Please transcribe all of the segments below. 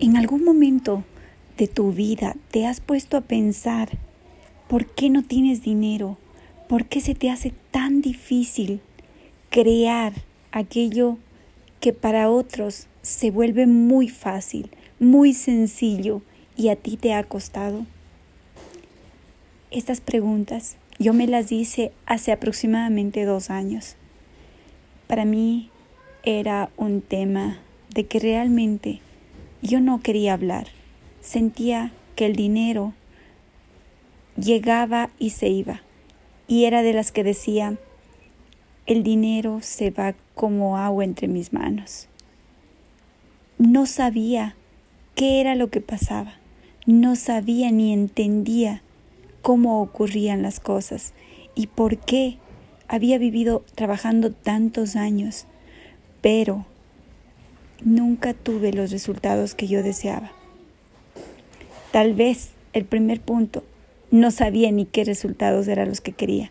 ¿En algún momento de tu vida te has puesto a pensar por qué no tienes dinero? ¿Por qué se te hace tan difícil crear aquello que para otros se vuelve muy fácil, muy sencillo y a ti te ha costado? Estas preguntas yo me las hice hace aproximadamente dos años. Para mí era un tema de que realmente yo no quería hablar. Sentía que el dinero llegaba y se iba. Y era de las que decía, el dinero se va como agua entre mis manos. No sabía qué era lo que pasaba. No sabía ni entendía cómo ocurrían las cosas y por qué había vivido trabajando tantos años. Pero nunca tuve los resultados que yo deseaba. Tal vez el primer punto, no sabía ni qué resultados eran los que quería,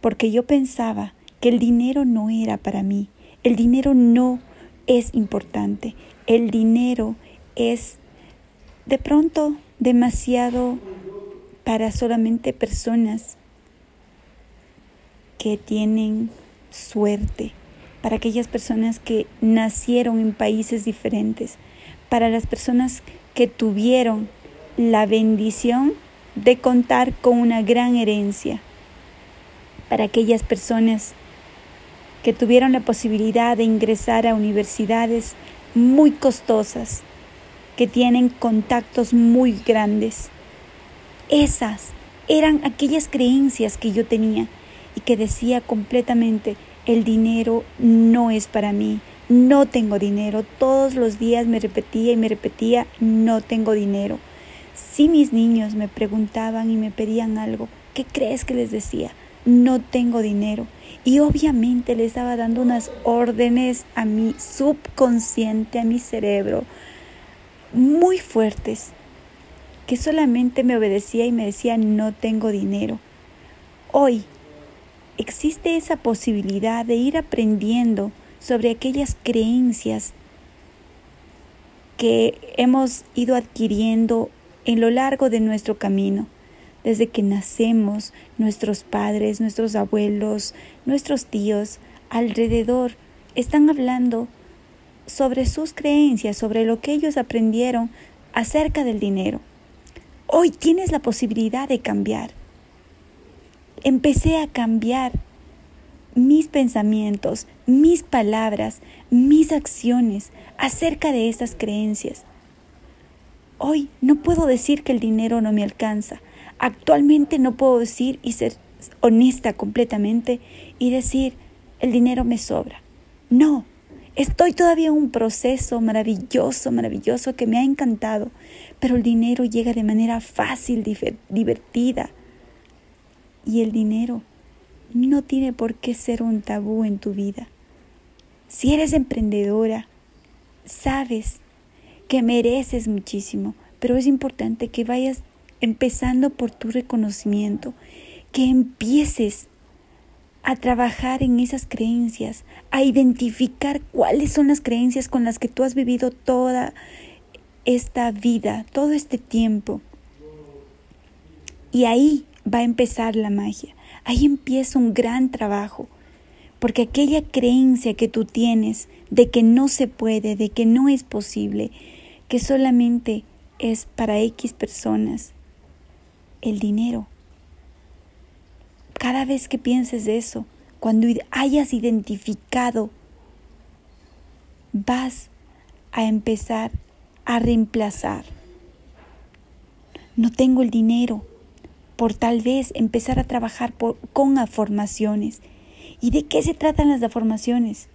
porque yo pensaba que el dinero no era para mí, el dinero no es importante, el dinero es de pronto demasiado para solamente personas que tienen suerte, para aquellas personas que nacieron en países diferentes, para las personas que tuvieron la bendición de contar con una gran herencia, para aquellas personas que tuvieron la posibilidad de ingresar a universidades muy costosas, que tienen contactos muy grandes. Esas eran aquellas creencias que yo tenía y que decía completamente, el dinero no es para mí, no tengo dinero. Todos los días me repetía y me repetía, no tengo dinero. Si mis niños me preguntaban y me pedían algo, ¿qué crees que les decía? No tengo dinero. Y obviamente les estaba dando unas órdenes a mi subconsciente, a mi cerebro, muy fuertes, que solamente me obedecía y me decía, no tengo dinero. Hoy existe esa posibilidad de ir aprendiendo sobre aquellas creencias que hemos ido adquiriendo en lo largo de nuestro camino. Desde que nacemos, nuestros padres, nuestros abuelos, nuestros tíos alrededor están hablando sobre sus creencias, sobre lo que ellos aprendieron acerca del dinero. Hoy tienes la posibilidad de cambiar empecé a cambiar mis pensamientos, mis palabras, mis acciones acerca de esas creencias. Hoy no puedo decir que el dinero no me alcanza. Actualmente no puedo decir y ser honesta completamente y decir el dinero me sobra. No, estoy todavía en un proceso maravilloso, maravilloso que me ha encantado, pero el dinero llega de manera fácil, divertida y el dinero no tiene por qué ser un tabú en tu vida. Si eres emprendedora, sabes que mereces muchísimo, pero es importante que vayas empezando por tu reconocimiento, que empieces a trabajar en esas creencias, a identificar cuáles son las creencias con las que tú has vivido toda esta vida, todo este tiempo. Y ahí va a empezar la magia. Ahí empieza un gran trabajo, porque aquella creencia que tú tienes de que no se puede, de que no es posible, que solamente es para X personas, el dinero. Cada vez que pienses eso, cuando hayas identificado, vas a empezar a reemplazar. No tengo el dinero, por tal vez empezar a trabajar con afirmaciones. ¿Y de qué se tratan las afirmaciones?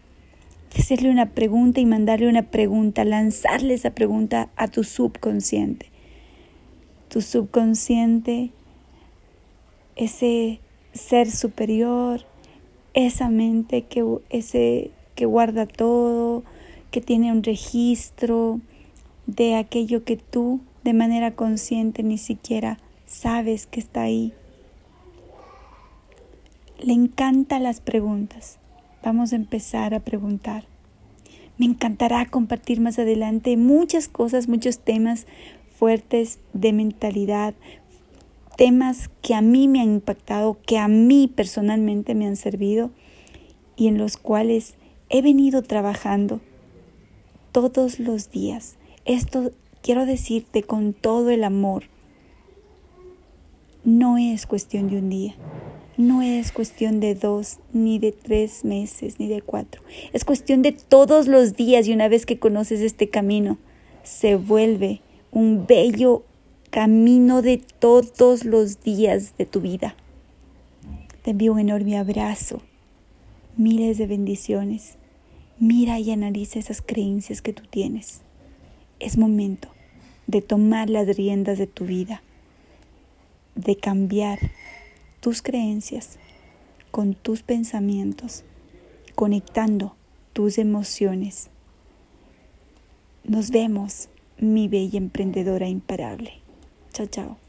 Hacerle una pregunta y mandarle una pregunta, lanzarle esa pregunta a tu subconsciente. Tu subconsciente, ese ser superior, esa mente que, ese, que guarda todo, que tiene un registro de aquello que tú de manera consciente ni siquiera sabes que está ahí. Le encantan las preguntas. Vamos a empezar a preguntar. Me encantará compartir más adelante muchas cosas, muchos temas fuertes de mentalidad, temas que a mí me han impactado, que a mí personalmente me han servido y en los cuales he venido trabajando todos los días. Esto quiero decirte con todo el amor. No es cuestión de un día, no es cuestión de dos, ni de tres meses, ni de cuatro. Es cuestión de todos los días y una vez que conoces este camino, se vuelve un bello camino de todos los días de tu vida. Te envío un enorme abrazo, miles de bendiciones. Mira y analiza esas creencias que tú tienes. Es momento de tomar las riendas de tu vida, de cambiar tus creencias con tus pensamientos, conectando tus emociones. Nos vemos, mi bella emprendedora imparable. Chao, chao.